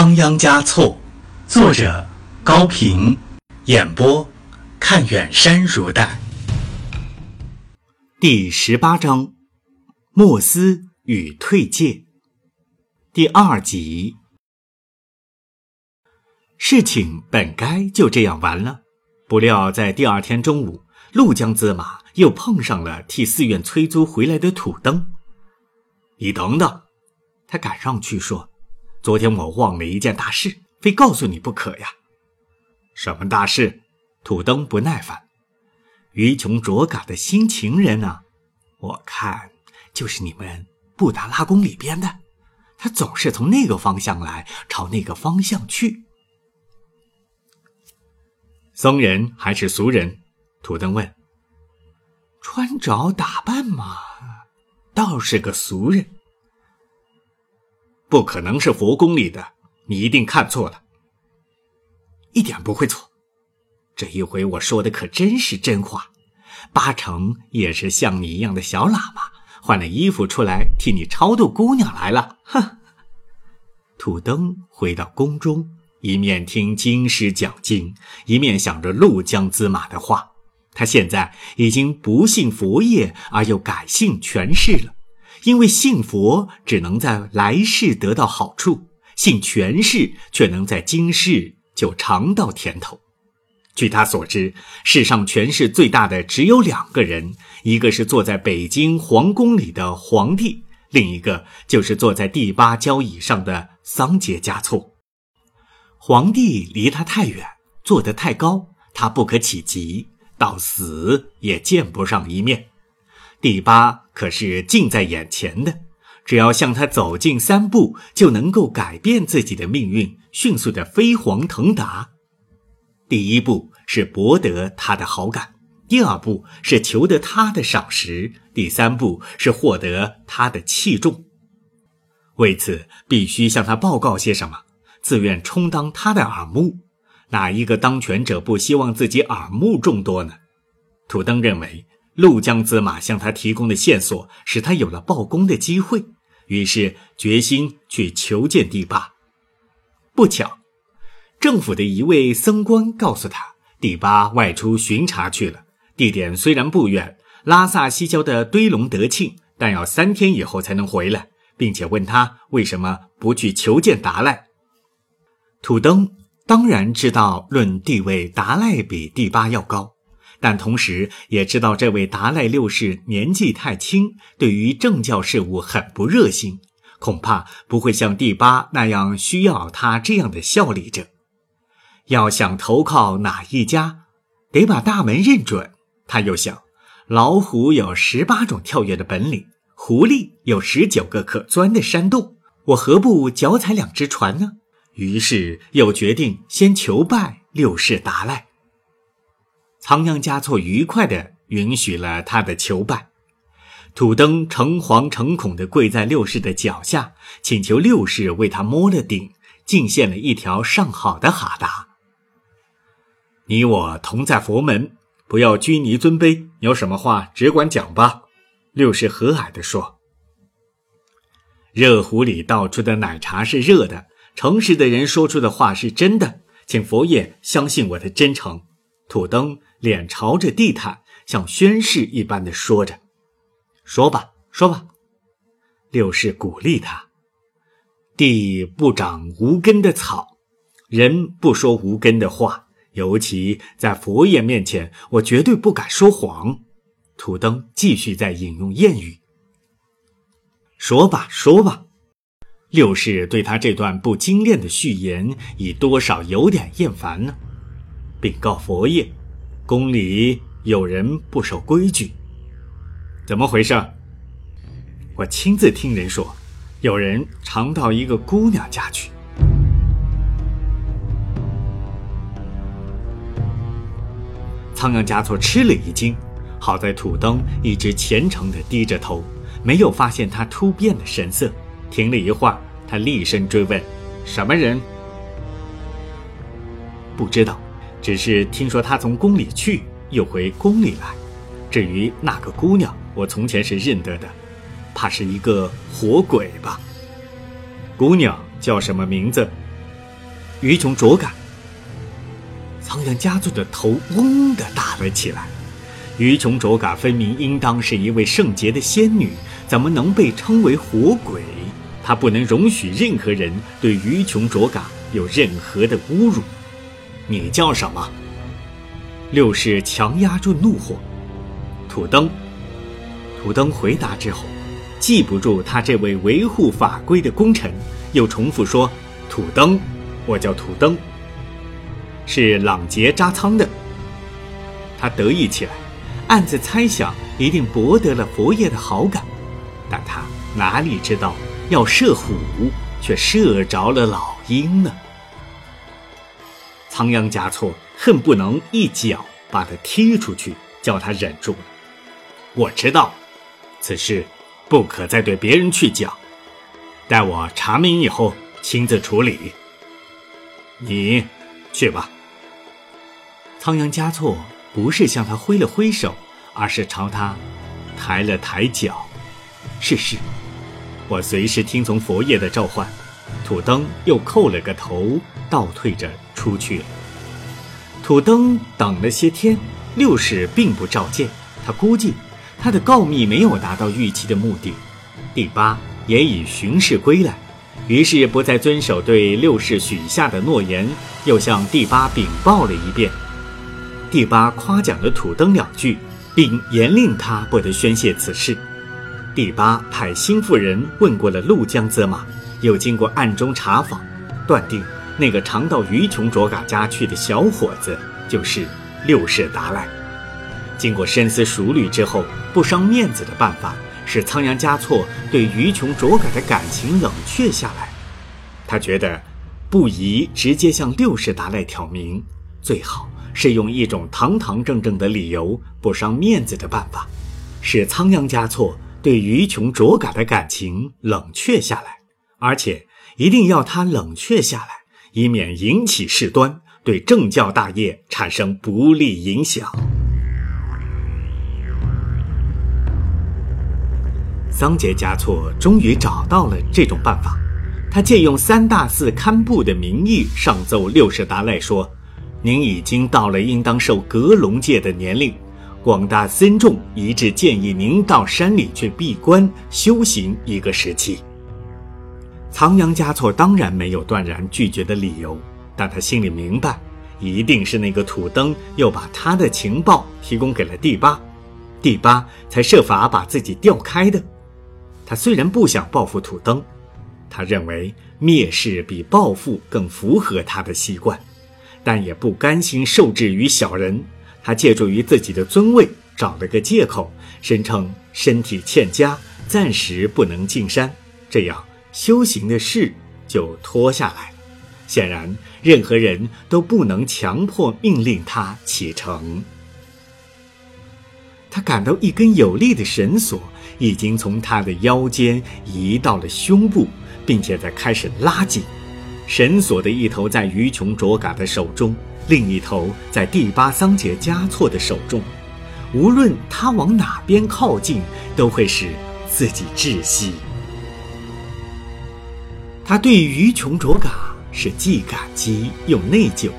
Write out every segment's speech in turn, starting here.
仓央嘉措，作者高平，演播看远山如黛。第十八章：莫斯与退界。第二集。事情本该就这样完了，不料在第二天中午，陆江子马又碰上了替寺院催租回来的土登。你等等，他赶上去说。昨天我忘了一件大事，非告诉你不可呀！什么大事？土登不耐烦。于琼卓嘎的新情人呢？我看就是你们布达拉宫里边的，他总是从那个方向来，朝那个方向去。僧人还是俗人？土登问。穿着打扮嘛，倒是个俗人。不可能是佛宫里的，你一定看错了。一点不会错，这一回我说的可真是真话，八成也是像你一样的小喇嘛换了衣服出来替你超度姑娘来了。哼！土登回到宫中，一面听京师讲经，一面想着陆江资马的话。他现在已经不信佛业，而又改信权势了。因为信佛只能在来世得到好处，信权势却能在今世就尝到甜头。据他所知，世上权势最大的只有两个人，一个是坐在北京皇宫里的皇帝，另一个就是坐在第八交椅上的桑杰嘉措。皇帝离他太远，坐得太高，他不可企及，到死也见不上一面。第八可是近在眼前的，只要向他走近三步，就能够改变自己的命运，迅速的飞黄腾达。第一步是博得他的好感，第二步是求得他的赏识，第三步是获得他的器重。为此，必须向他报告些什么，自愿充当他的耳目。哪一个当权者不希望自己耳目众多呢？土登认为。陆江子马向他提供的线索，使他有了报功的机会，于是决心去求见第八。不巧，政府的一位僧官告诉他，第八外出巡查去了，地点虽然不远，拉萨西郊的堆龙德庆，但要三天以后才能回来，并且问他为什么不去求见达赖。土登当然知道，论地位，达赖比帝巴要高。但同时也知道这位达赖六世年纪太轻，对于政教事务很不热心，恐怕不会像第八那样需要他这样的效力者。要想投靠哪一家，得把大门认准。他又想，老虎有十八种跳跃的本领，狐狸有十九个可钻的山洞，我何不脚踩两只船呢？于是又决定先求拜六世达赖。仓央嘉措愉快地允许了他的求拜，土登诚惶诚恐地跪在六世的脚下，请求六世为他摸了顶，敬献了一条上好的哈达。你我同在佛门，不要拘泥尊卑，有什么话只管讲吧。六世和蔼地说：“热壶里倒出的奶茶是热的，诚实的人说出的话是真的，请佛爷相信我的真诚。”土登。脸朝着地毯，像宣誓一般的说着：“说吧，说吧。”六世鼓励他：“地不长无根的草，人不说无根的话，尤其在佛爷面前，我绝对不敢说谎。”土登继续在引用谚语：“说吧，说吧。”六世对他这段不精炼的序言，已多少有点厌烦了，禀告佛爷。宫里有人不守规矩，怎么回事？我亲自听人说，有人常到一个姑娘家去。仓央嘉措吃了一惊，好在土登一直虔诚地低着头，没有发现他突变的神色。停了一会儿，他厉声追问：“什么人？”不知道。只是听说他从宫里去，又回宫里来。至于那个姑娘，我从前是认得的，怕是一个活鬼吧。姑娘叫什么名字？于琼卓嘎。仓央嘉措的头嗡的打了起来。于琼卓嘎分明应当是一位圣洁的仙女，怎么能被称为活鬼？他不能容许任何人对于琼卓嘎有任何的侮辱。你叫什么？六世强压住怒火。土登。土登回答之后，记不住他这位维护法规的功臣，又重复说：“土登，我叫土登，是朗杰扎仓的。”他得意起来。暗自猜想，一定博得了佛爷的好感，但他哪里知道，要射虎，却射着了老鹰呢？仓央嘉措恨不能一脚把他踢出去，叫他忍住了。我知道，此事不可再对别人去讲，待我查明以后亲自处理。你去吧。仓央嘉措。不是向他挥了挥手，而是朝他抬了抬脚。是是，我随时听从佛爷的召唤。土登又叩了个头，倒退着出去了。土登等了些天，六世并不召见，他估计他的告密没有达到预期的目的。第八也已巡视归来，于是不再遵守对六世许下的诺言，又向第八禀报了一遍。第八夸奖了土登两句，并严令他不得宣泄此事。第八派新妇人问过了陆江泽马，又经过暗中查访，断定那个常到于琼卓嘎家去的小伙子就是六世达赖。经过深思熟虑之后，不伤面子的办法使仓央嘉措对于琼卓嘎的感情冷却下来。他觉得不宜直接向六世达赖挑明，最好。是用一种堂堂正正的理由、不伤面子的办法，使仓央嘉措对于琼卓嘎的感情冷却下来，而且一定要他冷却下来，以免引起事端，对政教大业产生不利影响。桑杰嘉措终于找到了这种办法，他借用三大寺堪布的名义上奏六世达赖说。您已经到了应当受格龙戒的年龄，广大僧众一致建议您到山里去闭关修行一个时期。仓央嘉措当然没有断然拒绝的理由，但他心里明白，一定是那个土登又把他的情报提供给了第八，第八才设法把自己调开的。他虽然不想报复土登，他认为蔑视比报复更符合他的习惯。但也不甘心受制于小人，他借助于自己的尊位，找了个借口，声称身体欠佳，暂时不能进山，这样修行的事就拖下来。显然，任何人都不能强迫命令他启程。他感到一根有力的绳索已经从他的腰间移到了胸部，并且在开始拉紧。绳索的一头在于琼卓嘎的手中，另一头在第八桑杰嘉措的手中。无论他往哪边靠近，都会使自己窒息。他对于琼卓嘎是既感激又内疚。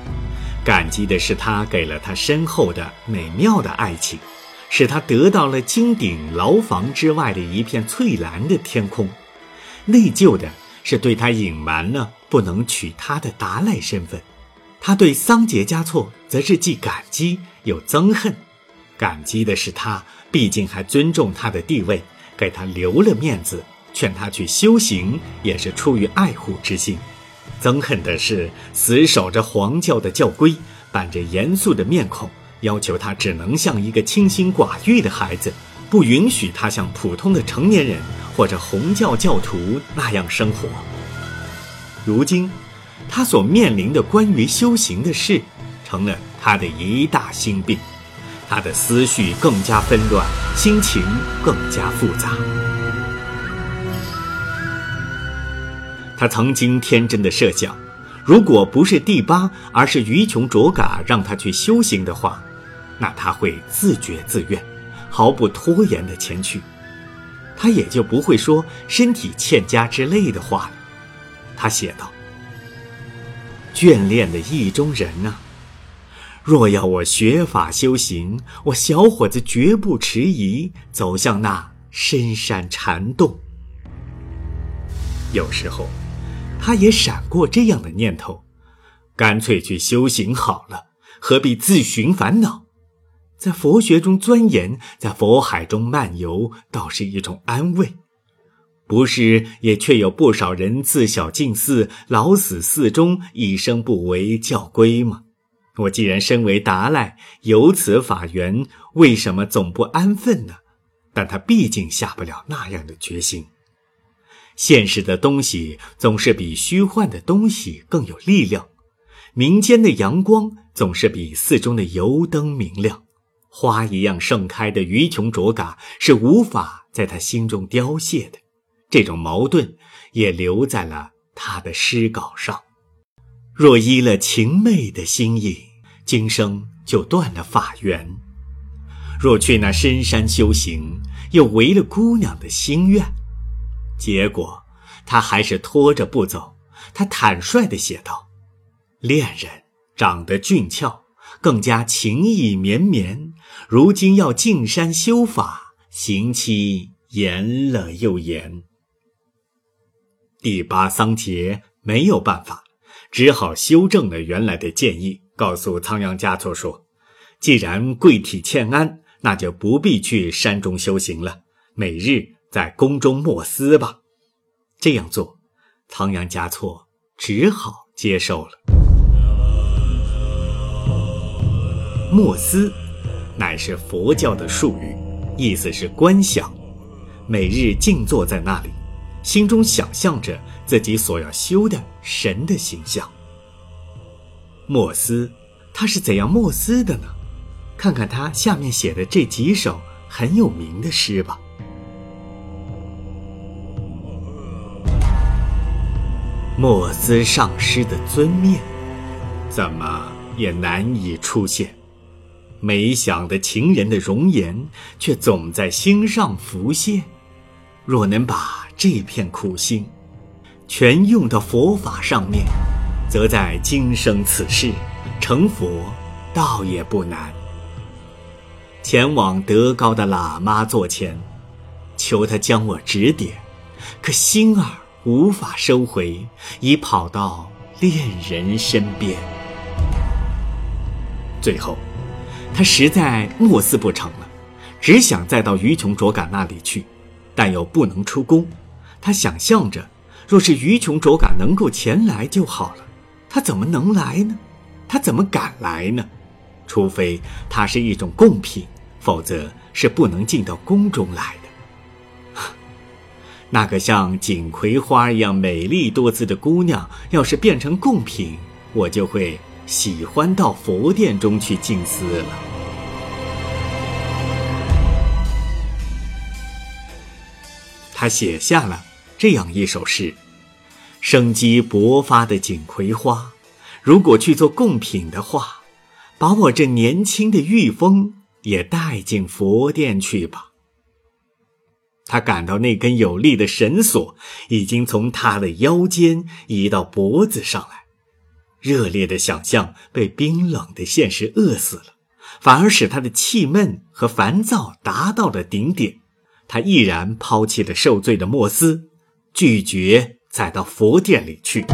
感激的是他给了他深厚的美妙的爱情，使他得到了金顶牢房之外的一片翠蓝的天空。内疚的。是对他隐瞒了不能娶她的达赖身份，他对桑杰嘉措则是既感激又憎恨。感激的是他毕竟还尊重他的地位，给他留了面子，劝他去修行也是出于爱护之心；憎恨的是死守着黄教的教规，板着严肃的面孔，要求他只能像一个清心寡欲的孩子，不允许他像普通的成年人。或者红教教徒那样生活。如今，他所面临的关于修行的事，成了他的一大心病。他的思绪更加纷乱，心情更加复杂。他曾经天真的设想，如果不是第八，而是于琼卓嘎让他去修行的话，那他会自觉自愿，毫不拖延的前去。他也就不会说身体欠佳之类的话了。他写道：“眷恋的意中人啊！若要我学法修行，我小伙子绝不迟疑，走向那深山禅洞。有时候，他也闪过这样的念头：干脆去修行好了，何必自寻烦恼？在佛学中钻研，在佛海中漫游，倒是一种安慰。不是也却有不少人自小进寺，老死寺中，一生不为教规吗？我既然身为达赖，有此法缘，为什么总不安分呢？但他毕竟下不了那样的决心。现实的东西总是比虚幻的东西更有力量，民间的阳光总是比寺中的油灯明亮。花一样盛开的鱼琼卓嘎是无法在他心中凋谢的，这种矛盾也留在了他的诗稿上。若依了情妹的心意，今生就断了法缘；若去那深山修行，又违了姑娘的心愿，结果他还是拖着不走。他坦率地写道：“恋人长得俊俏，更加情意绵绵。如今要进山修法，刑期延了又延。”第八桑杰没有办法。只好修正了原来的建议，告诉仓央嘉措说：“既然贵体欠安，那就不必去山中修行了，每日在宫中默思吧。”这样做，仓央嘉措只好接受了。默思，乃是佛教的术语，意思是观想，每日静坐在那里，心中想象着。自己所要修的神的形象。莫斯，他是怎样莫斯的呢？看看他下面写的这几首很有名的诗吧。莫斯上师的尊面，怎么也难以出现。没想的情人的容颜，却总在心上浮现。若能把这片苦心。全用到佛法上面，则在今生此世成佛，倒也不难。前往德高的喇嘛座前，求他将我指点，可心儿无法收回，已跑到恋人身边。最后，他实在莫思不成了，只想再到于琼卓嘎那里去，但又不能出宫。他想象着。若是于琼卓嘎能够前来就好了，他怎么能来呢？他怎么敢来呢？除非他是一种贡品，否则是不能进到宫中来。那个像锦葵花一样美丽多姿的姑娘，要是变成贡品，我就会喜欢到佛殿中去静思了。他写下了这样一首诗。生机勃发的锦葵花，如果去做贡品的话，把我这年轻的玉峰也带进佛殿去吧。他感到那根有力的绳索已经从他的腰间移到脖子上来，热烈的想象被冰冷的现实饿死了，反而使他的气闷和烦躁达到了顶点。他毅然抛弃了受罪的莫斯，拒绝。再到佛殿里去。